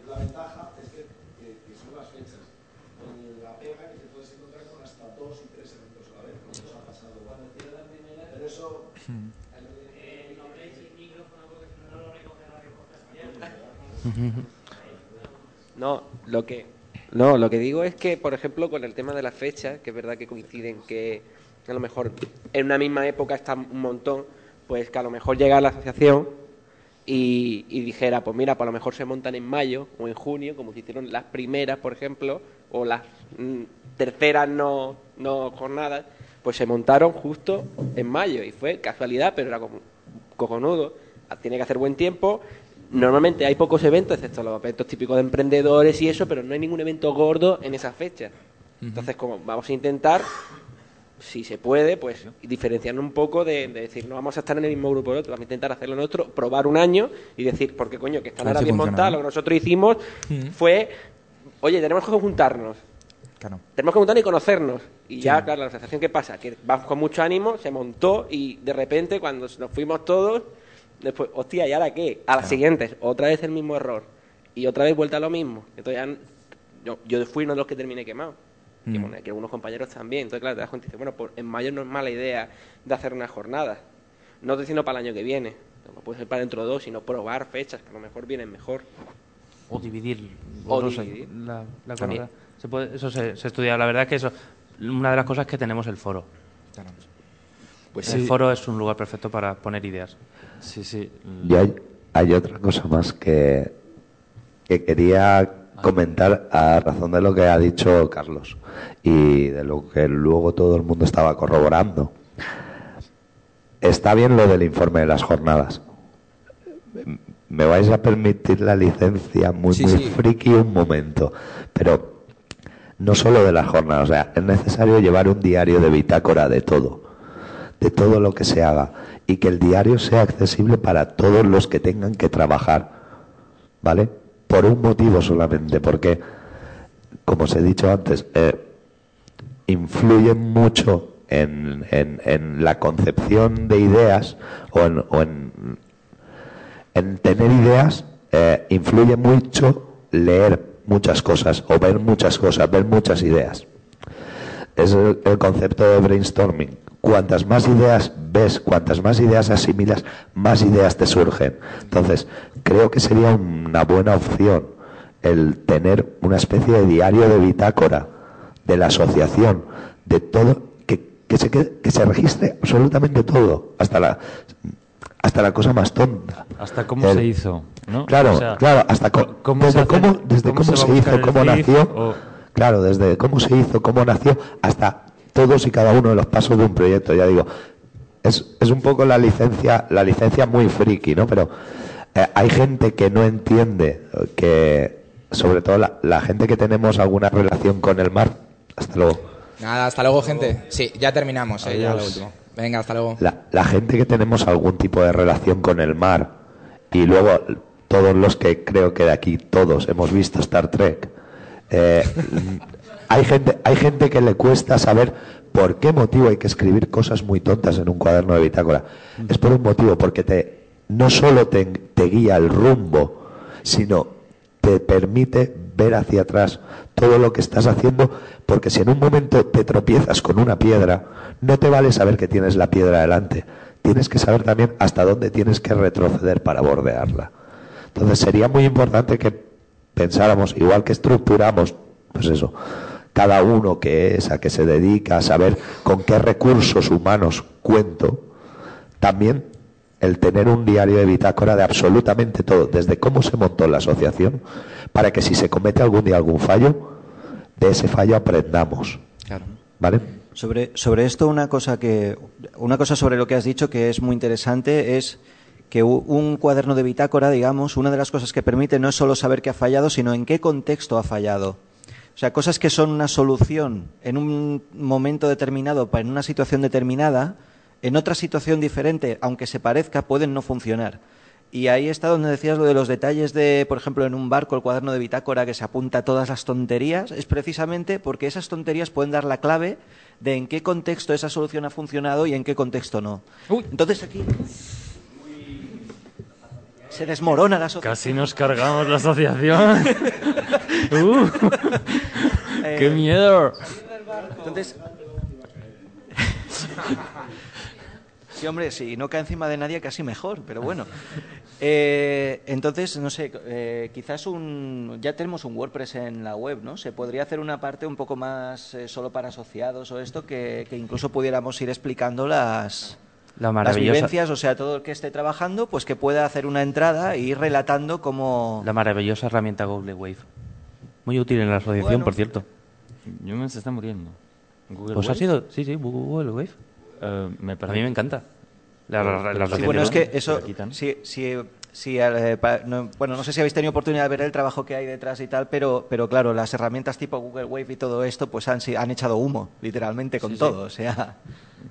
La ventaja es que, que- que son las fechas. La pega que te puedes encontrar con hasta dos y tres eventos a la vez, como nos ha pasado. Pero eso... No, lo que no, lo que digo es que, por ejemplo, con el tema de las fechas, que es verdad que coinciden que a lo mejor en una misma época está un montón, pues que a lo mejor llega la asociación y, dijera, pues mira, pues a lo mejor se montan en mayo o en junio, como se hicieron las primeras, por ejemplo, o las mm, terceras no, no jornadas, pues se montaron justo en mayo y fue casualidad, pero era como cojonudo. Tiene que hacer buen tiempo. Normalmente hay pocos eventos, excepto los eventos típicos de emprendedores y eso, pero no hay ningún evento gordo en esa fecha. Entonces, como vamos a intentar, si se puede, pues diferenciarnos un poco de, de decir, no vamos a estar en el mismo grupo del otro, vamos a intentar hacerlo nuestro, probar un año y decir, porque coño, que están ahora bien ¿no? lo que nosotros hicimos fue, oye, tenemos que juntarnos, Claro. tenemos que juntarnos y conocernos. Y ya, claro, la asociación, ¿qué pasa? Que vamos con mucho ánimo, se montó y de repente, cuando nos fuimos todos, después, hostia, ¿y ahora qué? A las siguientes, otra vez el mismo error. Y otra vez vuelta a lo mismo. Entonces ya, yo, yo fui uno de los que terminé quemado. Y Mm. bueno, que algunos compañeros también. Entonces, claro, te das cuenta y dices, bueno, pues en mayo no es mala idea de hacer una jornada. No estoy diciendo para el año que viene, no puede ser para dentro de dos, sino probar fechas que a lo mejor vienen mejor. O dividir. O no sé, la. Se puede- eso se, se estudia. La verdad es que eso, una de las cosas es que tenemos el foro. Claro. Pues sí. el foro es un lugar perfecto para poner ideas. Sí, sí. Y hay, hay otra cosa más que, que quería comentar a razón de lo que ha dicho Carlos y de lo que luego todo el mundo estaba corroborando. Está bien lo del informe de las jornadas. Me vais a permitir la licencia muy, Sí, muy sí. friki un momento, pero no solo de las jornadas, o sea, es necesario llevar un diario de bitácora de todo, de todo lo que se haga, y que el diario sea accesible para todos los que tengan que trabajar, ¿vale? Por un motivo solamente, porque, como os he dicho antes, eh, influye mucho en, en- en la concepción de ideas o en, o en, en tener ideas, eh, influye mucho leer muchas cosas o ver muchas cosas, ver muchas ideas. Es el concepto de brainstorming. Cuantas más ideas ves, cuantas más ideas asimilas, más ideas te surgen. Entonces, creo que sería una buena opción el tener una especie de diario de bitácora de la asociación, de todo, que, que se, que, que se registre absolutamente todo, hasta la, hasta la cosa más tonta. Hasta cómo El- se hizo, ¿no? Claro, O sea, claro, hasta cómo desde hace- cómo, desde cómo, se, hizo, cómo nació, o- claro, desde cómo se hizo, cómo nació, hasta todos y cada uno de los pasos de un proyecto. Ya digo, es, es un poco la licencia, la licencia muy friki, ¿no? Pero eh, hay gente que no entiende que, sobre todo la, la gente que tenemos alguna relación con el mar, hasta luego. Nada, hasta luego, gente. Sí, ya terminamos, eh, ya lo Adiós. último. Venga, hasta luego. La, la gente que tenemos algún tipo de relación con el mar y luego todos los que creo que de aquí todos hemos visto Star Trek, eh, hay gente hay gente que le cuesta saber por qué motivo hay que escribir cosas muy tontas en un cuaderno de bitácora. Es por un motivo, porque te no solo te, te guía el rumbo, sino te permite ver hacia atrás todo lo que estás haciendo, porque si en un momento te tropiezas con una piedra, no te vale saber que tienes la piedra delante, tienes que saber también hasta dónde tienes que retroceder para bordearla. Entonces sería muy importante que pensáramos, igual que estructuramos, pues eso, cada uno que es, a qué se dedica, a saber con qué recursos humanos cuento, también el tener un diario de bitácora de absolutamente todo, desde cómo se montó la asociación, para que si se comete algún día algún fallo, de ese fallo aprendamos. ¿Vale? Sobre, sobre esto una cosa que una cosa sobre lo que has dicho que es muy interesante es que un cuaderno de bitácora, digamos, una de las cosas que permite no es solo saber qué ha fallado, sino en qué contexto ha fallado. O sea, cosas que son una solución en un momento determinado, en una situación determinada, en otra situación diferente, aunque se parezca, pueden no funcionar. Y ahí está donde decías lo de los detalles de, por ejemplo, en un barco, el cuaderno de bitácora que se apunta a todas las tonterías, es precisamente porque esas tonterías pueden dar la clave de en qué contexto esa solución ha funcionado y en qué contexto no. Entonces aquí se desmorona la asociación. Casi nos cargamos la asociación. Uh, ¡Qué Eh, miedo! Entonces. Sí, hombre, si no cae encima de nadie, casi mejor, pero bueno. Eh, entonces, no sé, eh, quizás un. Ya tenemos un WordPress en la web, ¿no? Se podría hacer una parte un poco más eh, solo para asociados o esto, que, que incluso pudiéramos ir explicando las. La Las maravillosa, vivencias, o sea, todo el que esté trabajando, pues que pueda hacer una entrada e ir relatando cómo. la maravillosa herramienta Google Wave. Muy útil en la asociación, Bueno. por cierto. Newman se está muriendo. Google ¿Pues ha Wave, sido? Sí, sí, Google Wave. eh, me A mí me encanta. La, la- la Sí, bueno, es que eso, Se la quitan. Sí, eh, pa- no, bueno, no sé si habéis tenido oportunidad de ver el trabajo que hay detrás y tal, pero, pero claro, las herramientas tipo Google Wave y todo esto, pues han, si- han echado humo, literalmente, con Sí, sí. todo, o sea...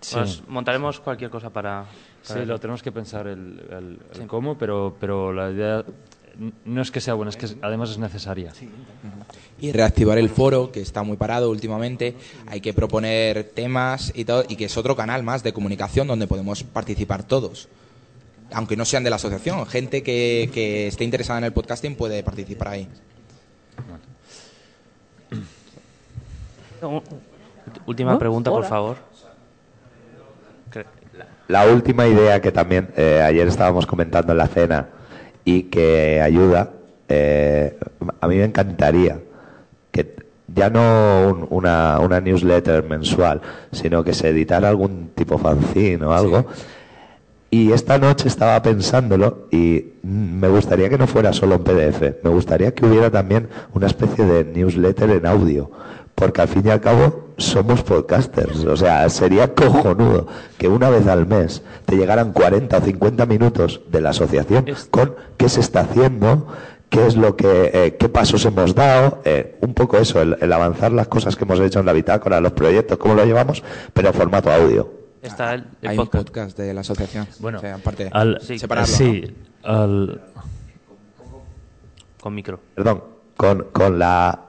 Sí. Pues montaremos cualquier cosa para... Sí, lo tenemos que pensar el, el- el cómo, pero, pero la idea no es que sea buena, es que es- además es necesaria. y reactivar el foro que está muy parado últimamente hay que proponer temas y todo y que es otro canal más de comunicación donde podemos participar todos aunque no sean de la asociación gente que, que esté interesada en el podcasting puede participar ahí Última ¿No? pregunta, por favor. La última idea que también eh, ayer estábamos comentando en la cena y que ayuda, eh, a mí me encantaría que ya no un- una, una newsletter mensual, sino que se editara algún tipo fanzine o algo. Y esta noche estaba pensándolo y me gustaría que no fuera solo un PDF, me gustaría que hubiera también una especie de newsletter en audio, porque al fin y al cabo somos podcasters, o sea, sería cojonudo que una vez al mes te llegaran 40 o 50 minutos de la asociación con qué se está haciendo, qué es lo que, eh, qué pasos hemos dado, eh, un poco eso, el, el avanzar las cosas que hemos hecho en la bitácora, los proyectos, cómo lo llevamos, pero en formato audio. Está el, el hay un podcast. podcast de la asociación Bueno, O sea, aparte al, sí, separarlo sí, al- Con micro. perdón, con, con la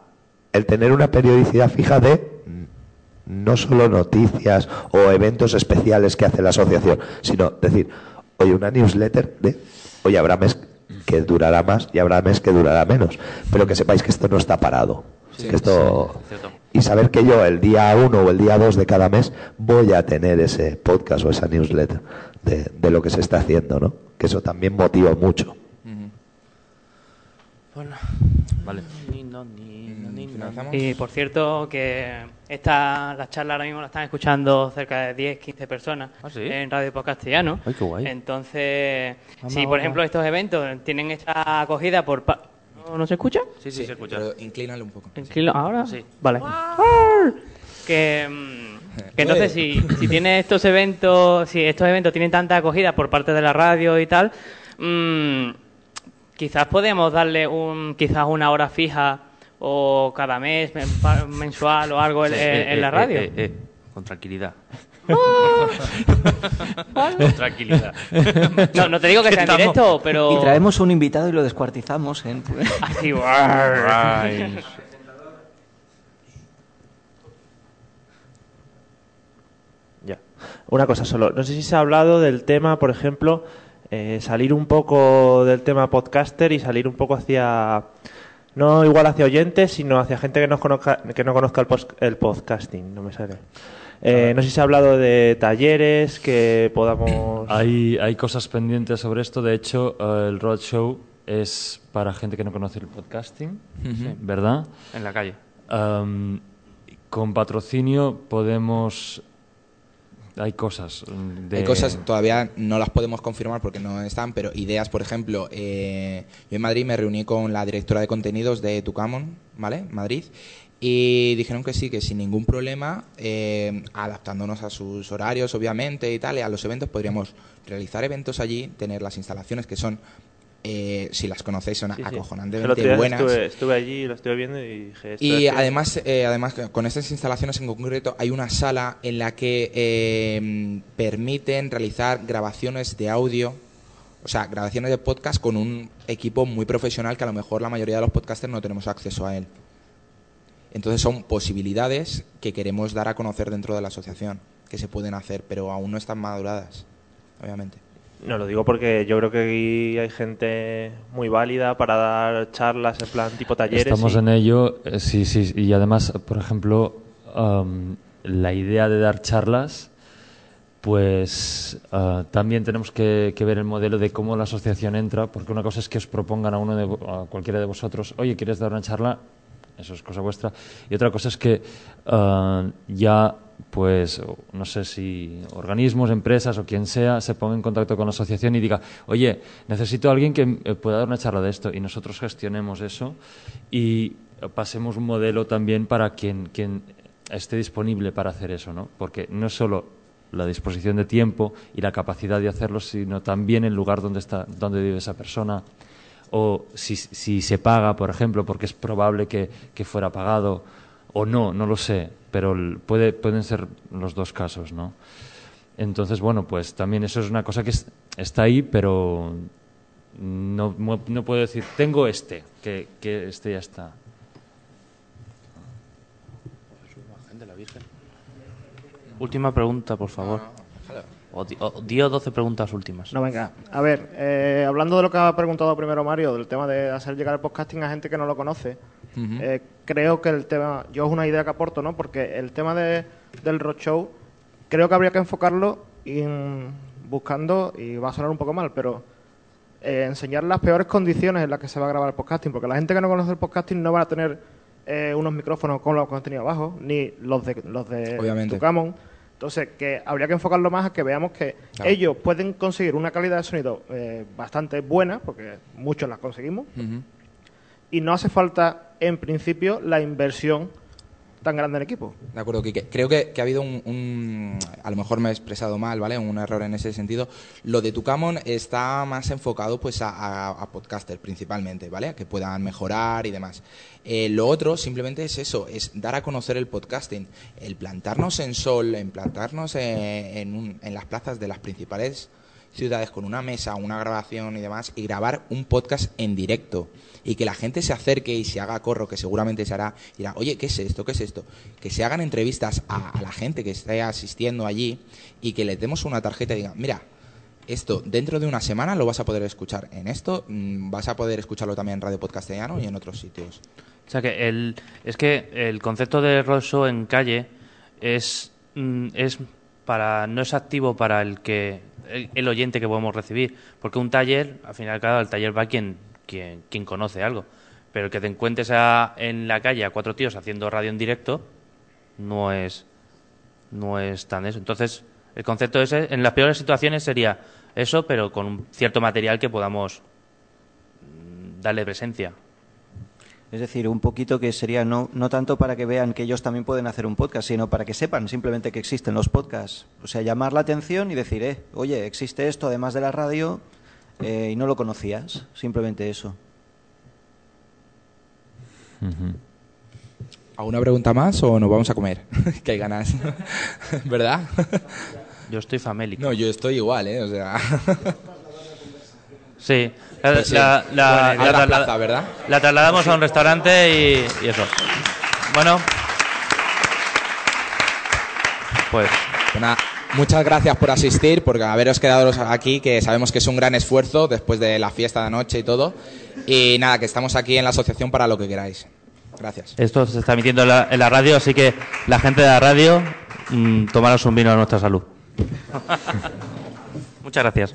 el tener una periodicidad fija de no solo noticias o eventos especiales que hace la asociación, sino decir, oye, una newsletter de, oye, habrá mes que durará más y habrá mes que durará menos, pero que sepáis que esto no está parado. que esto sí, cierto. Y saber que yo el día uno o el día dos de cada mes voy a tener ese podcast o esa newsletter de, de lo que se está haciendo, ¿no? Que eso también motiva mucho. Bueno, Vale. ¿Finalizamos? Y por cierto que esta, la charla ahora mismo la están escuchando cerca de 10, 15 personas ¿Ah, sí? en Radio Podcast Castellano. Ay, qué guay. Entonces, Vamos, si por ejemplo estos eventos tienen esta acogida por... pa- ¿No, no se escucha? Sí, sí, se escucha. pero inclínalo un poco Tranquilo, ¿Ahora? Sí. Vale. Que, mm, que entonces si, si tiene estos eventos, si estos eventos tienen tanta acogida por parte de la radio y tal, mm, quizás podemos darle un, quizás una hora fija o cada mes, mensual o algo en, Sí, en- eh, en la eh, radio. eh, eh, Con tranquilidad. Con tranquilidad. No, no te digo que sea en Estamos- directo, pero... Y traemos un invitado y lo descuartizamos en... Así, guarr. Ay. Ya. Una cosa solo. No sé si se ha hablado del tema, por ejemplo, eh, salir un poco del tema podcaster y salir un poco hacia. No igual hacia oyentes, sino hacia gente que no conozca, que no conozca el, pos- el podcasting. No me sale. Eh, no sé si se ha hablado de talleres que podamos... Hay, hay cosas pendientes sobre esto. De hecho, eh, el Roadshow es para gente que no conoce el podcasting. ¿verdad? En la calle. Con patrocinio podemos... Hay cosas. De... Hay cosas, todavía no las podemos confirmar porque no están, pero ideas, por ejemplo, eh, yo en Madrid me reuní con la directora de contenidos de Tucamon, ¿vale? Madrid. Y dijeron que sí, que sin ningún problema, eh, adaptándonos a sus horarios, obviamente, y tal, y a los eventos, podríamos realizar eventos allí, tener las instalaciones que son, eh, si las conocéis, son Sí, acojonantemente buenas. Estuve, estuve allí, lo estuve viendo y dije... Y además, eh, además, con estas instalaciones en concreto, hay una sala en la que eh, permiten realizar grabaciones de audio, o sea, grabaciones de podcast con un equipo muy profesional que a lo mejor la mayoría de los podcasters no tenemos acceso a él. Entonces son posibilidades que queremos dar a conocer dentro de la asociación, que se pueden hacer, pero aún no están maduradas, obviamente. No, lo digo porque yo creo que aquí hay gente muy válida para dar charlas en plan tipo talleres. Estamos y- en ello, eh, sí, sí. Y además, por ejemplo, la idea de dar charlas, pues ah, también tenemos que, que ver el modelo de cómo la asociación entra, porque una cosa es que os propongan a uno de, a cualquiera de vosotros, oye, ¿quieres dar una charla? Eso es cosa vuestra. Y otra cosa es que ah, ya, pues, no sé si organismos, empresas o quien sea, se ponga en contacto con la asociación y diga, oye, necesito a alguien que eh, pueda dar una charla de esto. Y nosotros gestionemos eso y eh, pasemos un modelo también para quien, quien esté disponible para hacer eso, ¿no? Porque no es solo la disposición de tiempo y la capacidad de hacerlo, sino también el lugar donde está, donde vive esa persona, o si, si se paga, por ejemplo, porque es probable que, que fuera pagado, o no, no lo sé, pero puede, pueden ser los dos casos, ¿no? Entonces, bueno, pues también eso es una cosa que es- está ahí, pero no, no puedo decir, tengo este, que, que este ya está. Última pregunta, por favor. O, di- o 10 o 12 preguntas últimas. No, venga. A ver, eh, hablando de lo que ha preguntado primero Mario, del tema de hacer llegar el podcasting a gente que no lo conoce, eh, creo que el tema, yo es una idea que aporto, ¿no? Porque el tema de, del roadshow, creo que habría que enfocarlo en- buscando, y va a sonar un poco mal, pero eh, enseñar las peores condiciones en las que se va a grabar el podcasting, porque la gente que no conoce el podcasting no va a tener eh, unos micrófonos con los contenidos abajo, ni los de, los de Obviamente. Tucamon. Entonces, que habría que enfocarlo más a que veamos que Claro. ellos pueden conseguir una calidad de sonido eh, bastante buena, porque muchos las conseguimos, y no hace falta, en principio, la inversión tan grande en equipo. De acuerdo, Quique. Creo que, ha habido un, A lo mejor me he expresado mal, ¿vale? Un error en ese sentido. Lo de Tucamon está más enfocado pues a, a, podcasters principalmente, ¿vale? A que puedan mejorar y demás. Eh, lo otro simplemente es eso, es dar a conocer el podcasting. El plantarnos en sol, en plantarnos en, un- en las plazas de las principales ciudades con una mesa, una grabación y demás, y grabar un podcast en directo. Y que la gente se acerque y se haga corro, que seguramente se hará, y dirá, oye, ¿qué es esto? ¿Qué es esto? Que se hagan entrevistas a, la gente que esté asistiendo allí y que le demos una tarjeta y digan, mira, esto dentro de una semana lo vas a poder escuchar en esto, mm, vas a poder escucharlo también en Radio Podcastellano y en otros sitios. O sea que el, es que el concepto de roadshow en calle es, mm, es para no es activo para el que el, oyente que podemos recibir, porque un taller, al final cada el taller va quien, quien, quien conoce algo, pero que te encuentres a- en la calle a cuatro tíos haciendo radio en directo no es no es tan eso. Entonces el concepto ese en las peores situaciones sería eso, pero con un cierto material que podamos mm, darle presencia. Es decir, un poquito que sería no, no tanto para que vean que ellos también pueden hacer un podcast, sino para que sepan simplemente que existen los podcasts. O sea, llamar la atención y decir, eh, oye, existe esto además de la radio eh, y no lo conocías. Simplemente eso. ¿Alguna pregunta más o nos vamos a comer? que hay ganas. ¿Verdad? Yo estoy famélico. No, yo estoy igual, ¿eh? O sea... Sí, la, Pues sí. la- la- Bueno, la plaza, ¿verdad? la trasladamos a un restaurante y, y eso. Bueno, pues nada, muchas gracias por asistir, por haberos quedado aquí, que sabemos que es un gran esfuerzo después de la fiesta de anoche y todo. Y nada, que estamos aquí en la asociación para lo que queráis. Gracias. Esto se está emitiendo en la, en la radio, así que la gente de la radio, mm, tomaros un vino a nuestra salud. Muchas gracias.